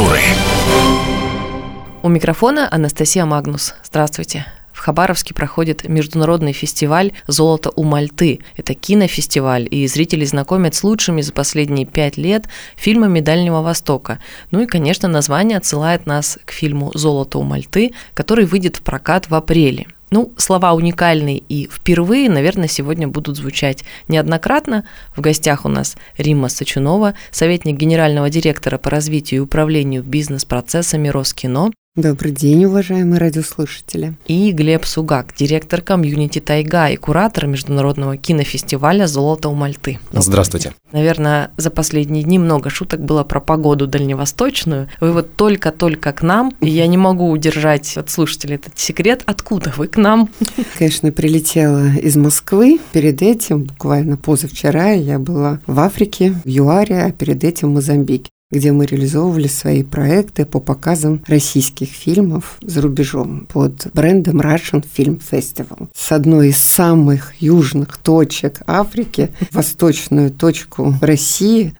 культуры. У микрофона Анастасия Магнус. Здравствуйте. В Хабаровске проходит международный фестиваль «Золото у Мальты». Это кинофестиваль, и зрители знакомят с лучшими за последние пять лет фильмами Дальнего Востока. Ну и, конечно, название отсылает нас к фильму «Золото у Мальты», который выйдет в прокат в апреле. Ну, слова уникальные и впервые, наверное, сегодня будут звучать неоднократно. В гостях у нас Римма Сачунова, советник генерального директора по развитию и управлению бизнес-процессами Роскино, Добрый день, уважаемые радиослушатели. И Глеб Сугак, директор комьюнити Тайга и куратор международного кинофестиваля «Золото у Мальты». Здравствуйте. Наверное, за последние дни много шуток было про погоду дальневосточную. Вы вот только-только к нам, и я не могу удержать от слушателей этот секрет. Откуда вы к нам? Конечно, прилетела из Москвы. Перед этим, буквально позавчера, я была в Африке, в ЮАРе, а перед этим в Мозамбике где мы реализовывали свои проекты по показам российских фильмов за рубежом под брендом Russian Film Festival. С одной из самых южных точек Африки, восточную точку России,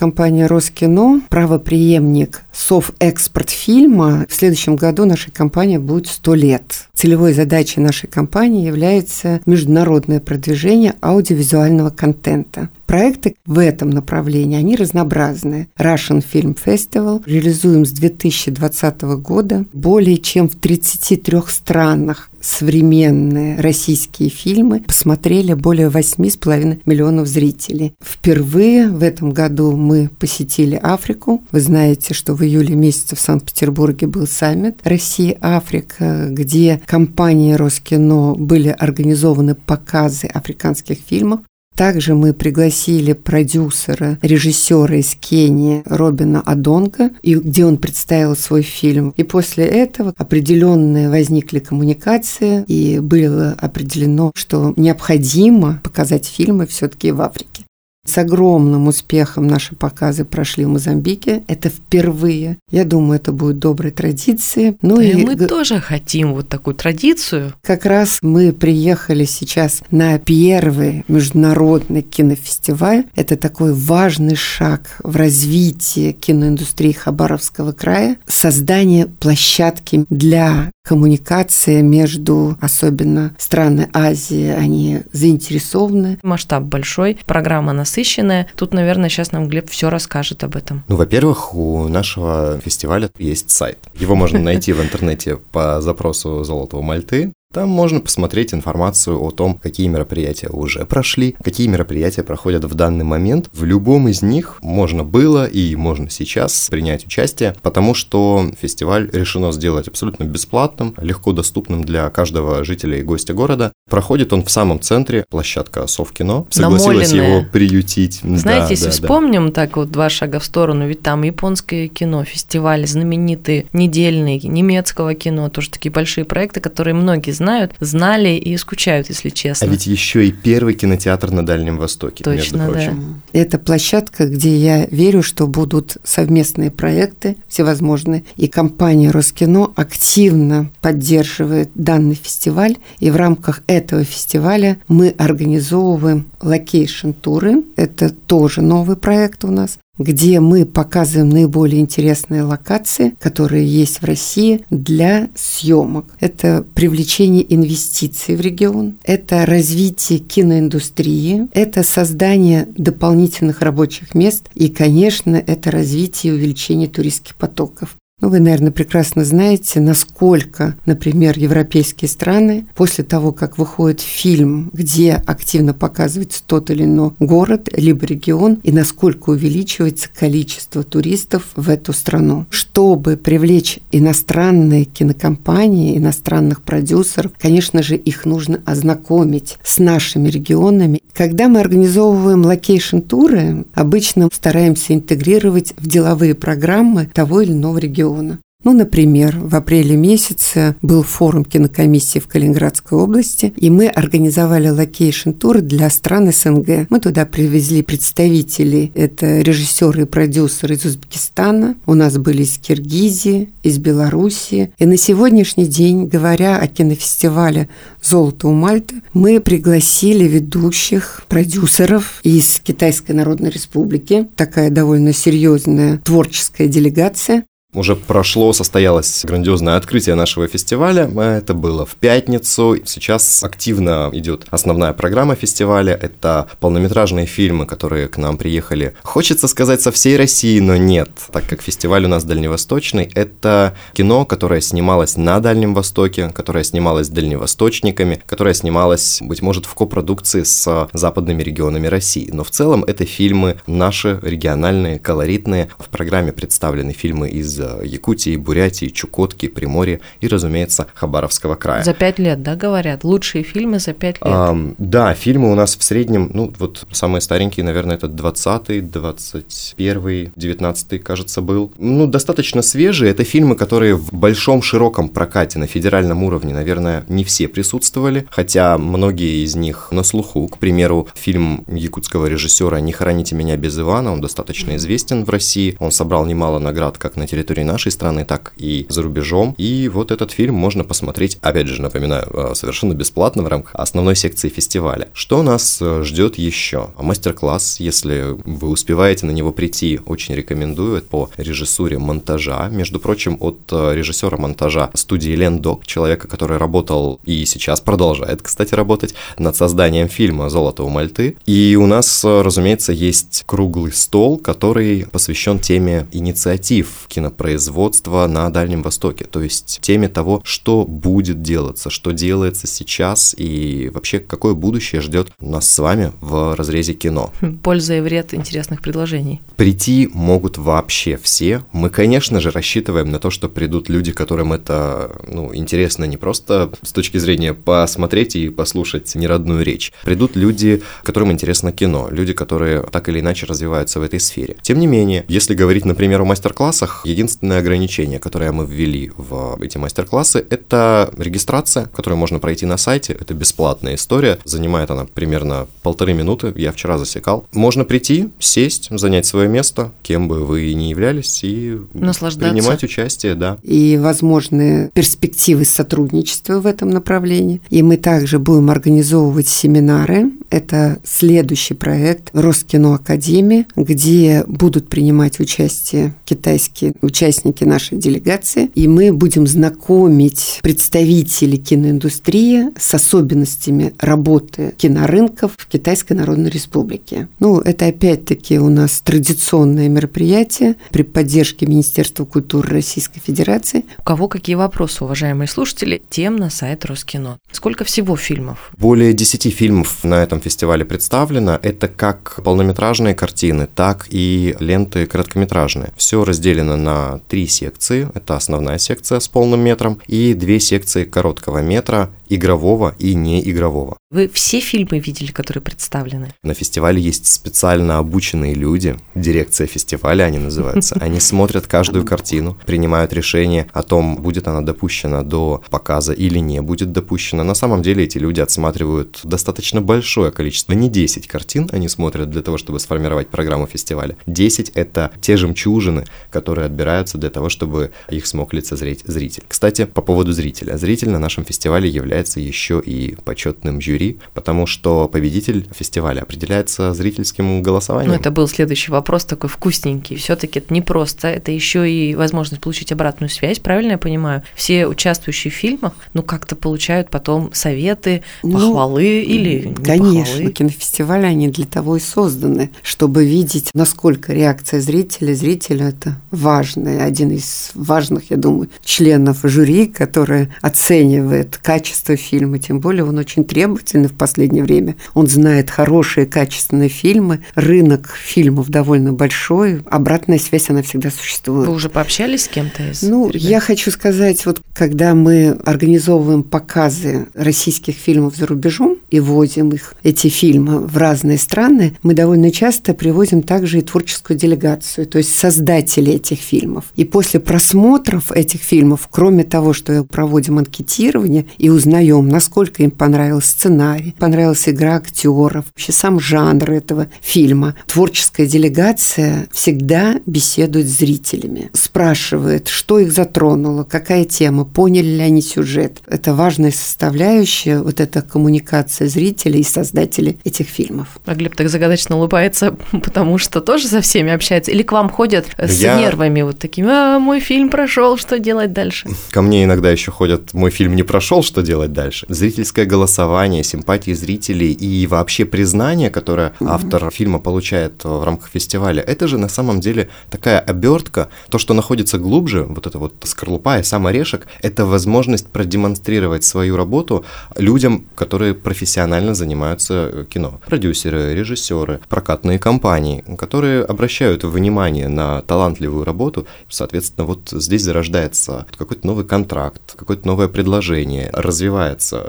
компания Роскино, правоприемник Софэкспорт фильма. В следующем году нашей компании будет 100 лет. Целевой задачей нашей компании является международное продвижение аудиовизуального контента. Проекты в этом направлении, они разнообразные. Russian Film Festival реализуем с 2020 года более чем в 33 странах современные российские фильмы посмотрели более 8,5 миллионов зрителей. Впервые в этом году мы посетили Африку. Вы знаете, что в июле месяце в Санкт-Петербурге был саммит Россия-Африка, где компанией Роскино были организованы показы африканских фильмов. Также мы пригласили продюсера, режиссера из Кении Робина Адонга, и где он представил свой фильм. И после этого определенные возникли коммуникации, и было определено, что необходимо показать фильмы все-таки в Африке. С огромным успехом наши показы прошли в Мозамбике. Это впервые. Я думаю, это будет доброй традицией. Ну да и мы тоже хотим вот такую традицию. Как раз мы приехали сейчас на первый международный кинофестиваль. Это такой важный шаг в развитии киноиндустрии Хабаровского края. Создание площадки для коммуникации между, особенно страны Азии, они заинтересованы. Масштаб большой, программа насыщенная насыщенная. Тут, наверное, сейчас нам Глеб все расскажет об этом. Ну, во-первых, у нашего фестиваля есть сайт. Его можно найти в интернете по запросу «Золотого Мальты». Там можно посмотреть информацию о том, какие мероприятия уже прошли, какие мероприятия проходят в данный момент. В любом из них можно было и можно сейчас принять участие, потому что фестиваль решено сделать абсолютно бесплатным, легко доступным для каждого жителя и гостя города. Проходит он в самом центре, площадка Совкино. Согласилась Намоленная. его приютить. Знаете, да, если да, вспомним да. так вот два шага в сторону, ведь там японское кино, фестиваль знаменитый, недельный, немецкого кино, тоже такие большие проекты, которые многие знают, знали и скучают, если честно. А ведь еще и первый кинотеатр на Дальнем Востоке, Точно, между прочим. Да. Это площадка, где я верю, что будут совместные проекты всевозможные, и компания Роскино активно поддерживает данный фестиваль, и в рамках этого фестиваля мы организовываем location -туры, это тоже новый проект у нас, где мы показываем наиболее интересные локации, которые есть в России для съемок. Это привлечение инвестиций в регион, это развитие киноиндустрии, это создание дополнительных рабочих мест и, конечно, это развитие и увеличение туристских потоков. Ну, вы, наверное, прекрасно знаете, насколько, например, европейские страны после того, как выходит фильм, где активно показывается тот или иной город, либо регион, и насколько увеличивается количество туристов в эту страну. Чтобы привлечь иностранные кинокомпании, иностранных продюсеров, конечно же, их нужно ознакомить с нашими регионами. Когда мы организовываем location-туры, обычно стараемся интегрировать в деловые программы того или иного региона региона. Ну, например, в апреле месяце был форум кинокомиссии в Калининградской области, и мы организовали location-тур для стран СНГ. Мы туда привезли представителей, это режиссеры и продюсеры из Узбекистана, у нас были из Киргизии, из Белоруссии. И на сегодняшний день, говоря о кинофестивале «Золото Умальты», мы пригласили ведущих продюсеров из Китайской Народной Республики, такая довольно серьезная творческая делегация, Уже прошло, состоялось грандиозное открытие нашего фестиваля. Это было в пятницу. Сейчас активно идет основная программа фестиваля. Это полнометражные фильмы, которые к нам приехали. Хочется сказать со всей России, но нет, так как фестиваль у нас дальневосточный. Это кино, которое снималось на Дальнем Востоке, которое снималось дальневосточниками, которое снималось, быть может, в копродукции с западными регионами России. Но в целом это фильмы наши, региональные, колоритные. В программе представлены фильмы из Якутии, Бурятии, Чукотки, Приморья и, разумеется, Хабаровского края. За пять лет, да, говорят? Лучшие фильмы за пять лет. А, да, фильмы у нас в среднем, ну, вот самые старенькие, наверное, это 20-й, 21-й, 19-й, кажется, был. Ну, достаточно свежие. Это фильмы, которые в большом, широком прокате на федеральном уровне, наверное, не все присутствовали, хотя многие из них на слуху. К примеру, фильм якутского режиссера «Не хороните меня без Ивана», он достаточно известен в России. Он собрал немало наград как на территории территории нашей страны, так и за рубежом. И вот этот фильм можно посмотреть, опять же, напоминаю, э, совершенно бесплатно в рамках основной секции фестиваля. Что нас э, ждет еще? Мастер-класс, если вы успеваете на него прийти, очень рекомендую, по режиссуре монтажа. Между прочим, от э, режиссера монтажа студии Лендок, человека, который работал и сейчас продолжает, кстати, работать над созданием фильма «Золото у Мальты». И у нас, разумеется, есть круглый стол, который посвящен теме инициатив кино производства на Дальнем Востоке, то есть теме того, что будет делаться, что делается сейчас и вообще какое будущее ждет нас с вами в разрезе кино. Хм, польза и вред интересных предложений. Прийти могут вообще все. Мы, конечно же, рассчитываем на то, что придут люди, которым это ну, интересно не просто с точки зрения посмотреть и послушать неродную речь. Придут люди, которым интересно кино, люди, которые так или иначе развиваются в этой сфере. Тем не менее, если говорить, например, о мастер-классах, единственное единственное ограничение, которое мы ввели в эти мастер-классы, это регистрация, которую можно пройти на сайте. Это бесплатная история. Занимает она примерно полторы минуты. Я вчера засекал. Можно прийти, сесть, занять свое место, кем бы вы ни являлись, и принимать участие, да. И возможные перспективы сотрудничества в этом направлении. И мы также будем организовывать семинары. Это следующий проект Роскино Академии, где будут принимать участие китайские участники участники нашей делегации, и мы будем знакомить представителей киноиндустрии с особенностями работы кинорынков в Китайской Народной Республике. Ну, это опять-таки у нас традиционное мероприятие при поддержке Министерства культуры Российской Федерации. У кого какие вопросы, уважаемые слушатели, тем на сайт Роскино. Сколько всего фильмов? Более 10 фильмов на этом фестивале представлено. Это как полнометражные картины, так и ленты короткометражные. Все разделено на три секции. Это основная секция с полным метром и две секции короткого метра игрового и неигрового. Вы все фильмы видели, которые представлены? На фестивале есть специально обученные люди, дирекция фестиваля они называются. Они смотрят каждую картину, принимают решение о том, будет она допущена до показа или не будет допущена. На самом деле эти люди отсматривают достаточно большое количество, не 10 картин они смотрят для того, чтобы сформировать программу фестиваля. 10 — это те жемчужины, которые отбираются для того, чтобы их смог лицезреть зритель. Кстати, по поводу зрителя. Зритель на нашем фестивале является является еще и почетным жюри, потому что победитель фестиваля определяется зрительским голосованием. Ну, это был следующий вопрос, такой вкусненький. Все-таки это не просто, это еще и возможность получить обратную связь, правильно я понимаю? Все участвующие в фильмах, ну, как-то получают потом советы, ну, похвалы ну, или Конечно, похвалы. кинофестивали, они для того и созданы, чтобы видеть, насколько реакция зрителя, зрителя это важный, один из важных, я думаю, членов жюри, который оценивает качество качество фильма, тем более он очень требовательный в последнее время. Он знает хорошие, качественные фильмы, рынок фильмов довольно большой, обратная связь, она всегда существует. Вы уже пообщались с кем-то из Ну, ребят? я хочу сказать, вот когда мы организовываем показы российских фильмов за рубежом и возим их, эти фильмы, в разные страны, мы довольно часто привозим также и творческую делегацию, то есть создатели этих фильмов. И после просмотров этих фильмов, кроме того, что проводим анкетирование и узнаем узнаем, насколько им понравился сценарий, понравилась игра актеров, вообще сам жанр этого фильма. Творческая делегация всегда беседует с зрителями, спрашивает, что их затронуло, какая тема, поняли ли они сюжет. Это важная составляющая, вот эта коммуникация зрителей и создателей этих фильмов. А Глеб так загадочно улыбается, потому что тоже со всеми общается? Или к вам ходят с Я... нервами вот такими, а, мой фильм прошел, что делать дальше? Ко мне иногда еще ходят, мой фильм не прошел, что делать дальше? Зрительское голосование, симпатии зрителей и вообще признание, которое автор фильма получает в рамках фестиваля, это же на самом деле такая обертка, то, что находится глубже, вот это вот скорлупа и сам орешек, это возможность продемонстрировать свою работу людям, которые профессионально занимаются кино. Продюсеры, режиссеры, прокатные компании, которые обращают внимание на талантливую работу. Соответственно, вот здесь зарождается какой-то новый контракт, какое-то новое предложение, развивается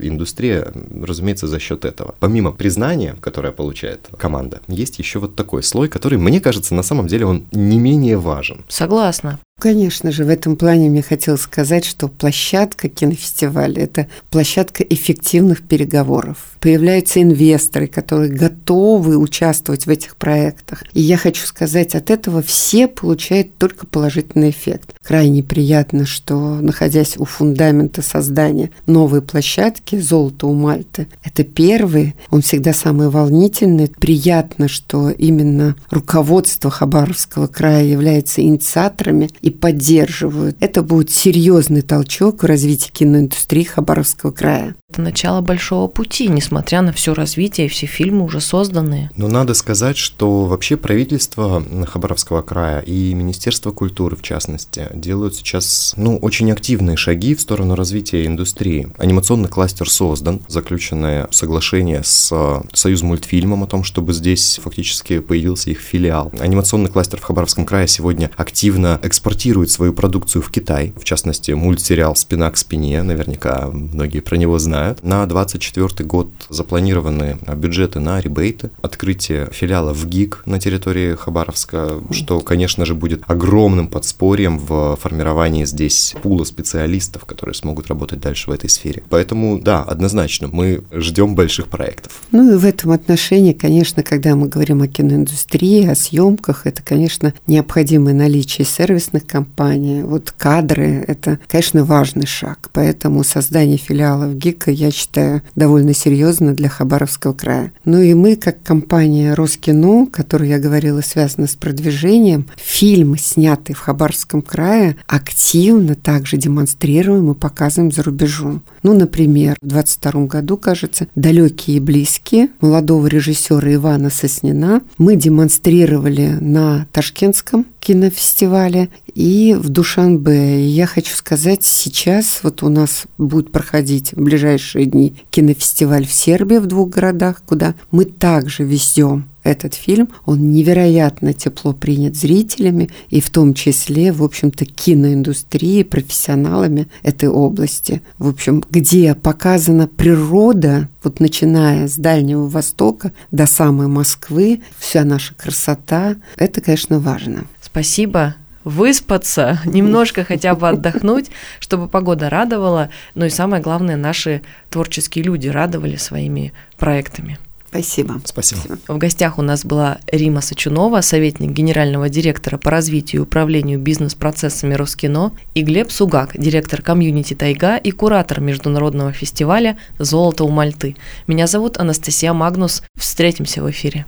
индустрия, разумеется, за счет этого. Помимо признания, которое получает команда, есть еще вот такой слой, который, мне кажется, на самом деле он не менее важен. Согласна. Конечно же, в этом плане мне хотелось сказать, что площадка кинофестиваля – это площадка эффективных переговоров. Появляются инвесторы, которые готовы участвовать в этих проектах. И я хочу сказать, от этого все получают только положительный эффект. Крайне приятно, что, находясь у фундамента создания новой площадки «Золото у Мальты», это первый, он всегда самый волнительный. Приятно, что именно руководство Хабаровского края является инициаторами и поддерживают. Это будет серьезный толчок в развитии киноиндустрии Хабаровского края. Это начало большого пути, несмотря на все развитие, все фильмы уже созданные. Но надо сказать, что вообще правительство Хабаровского края и Министерство культуры, в частности, делают сейчас ну, очень активные шаги в сторону развития индустрии. Анимационный кластер создан, заключенное соглашение с Союз мультфильмом о том, чтобы здесь фактически появился их филиал. Анимационный кластер в Хабаровском крае сегодня активно экспортирует экспортирует свою продукцию в Китай, в частности, мультсериал «Спина к спине», наверняка многие про него знают. На 2024 год запланированы бюджеты на ребейты, открытие филиала в ГИК на территории Хабаровска, что, конечно же, будет огромным подспорьем в формировании здесь пула специалистов, которые смогут работать дальше в этой сфере. Поэтому, да, однозначно, мы ждем больших проектов. Ну и в этом отношении, конечно, когда мы говорим о киноиндустрии, о съемках, это, конечно, необходимое наличие сервисных компания, вот кадры – это, конечно, важный шаг. Поэтому создание филиалов ГИКа, я считаю, довольно серьезно для Хабаровского края. Ну и мы, как компания Роскино, которую я говорила, связана с продвижением, фильмы, снятые в Хабаровском крае, активно также демонстрируем и показываем за рубежом. Ну, например, в 22 году, кажется, «Далекие и близкие» молодого режиссера Ивана Соснина мы демонстрировали на Ташкентском кинофестивале и в Душанбе. Я хочу сказать, сейчас вот у нас будет проходить в ближайшие дни кинофестиваль в Сербии в двух городах, куда мы также везем этот фильм, он невероятно тепло принят зрителями и в том числе, в общем-то, киноиндустрией, профессионалами этой области. В общем, где показана природа, вот начиная с Дальнего Востока до самой Москвы, вся наша красота, это, конечно, важно. Спасибо выспаться, немножко хотя бы отдохнуть, чтобы погода радовала, ну и самое главное, наши творческие люди радовали своими проектами. Спасибо. Спасибо. В гостях у нас была Рима Сачунова, советник генерального директора по развитию и управлению бизнес-процессами Роскино, и Глеб Сугак, директор комьюнити Тайга и куратор международного фестиваля «Золото у Мальты». Меня зовут Анастасия Магнус. Встретимся в эфире.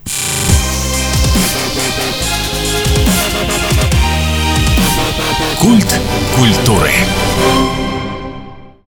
Культ культуры.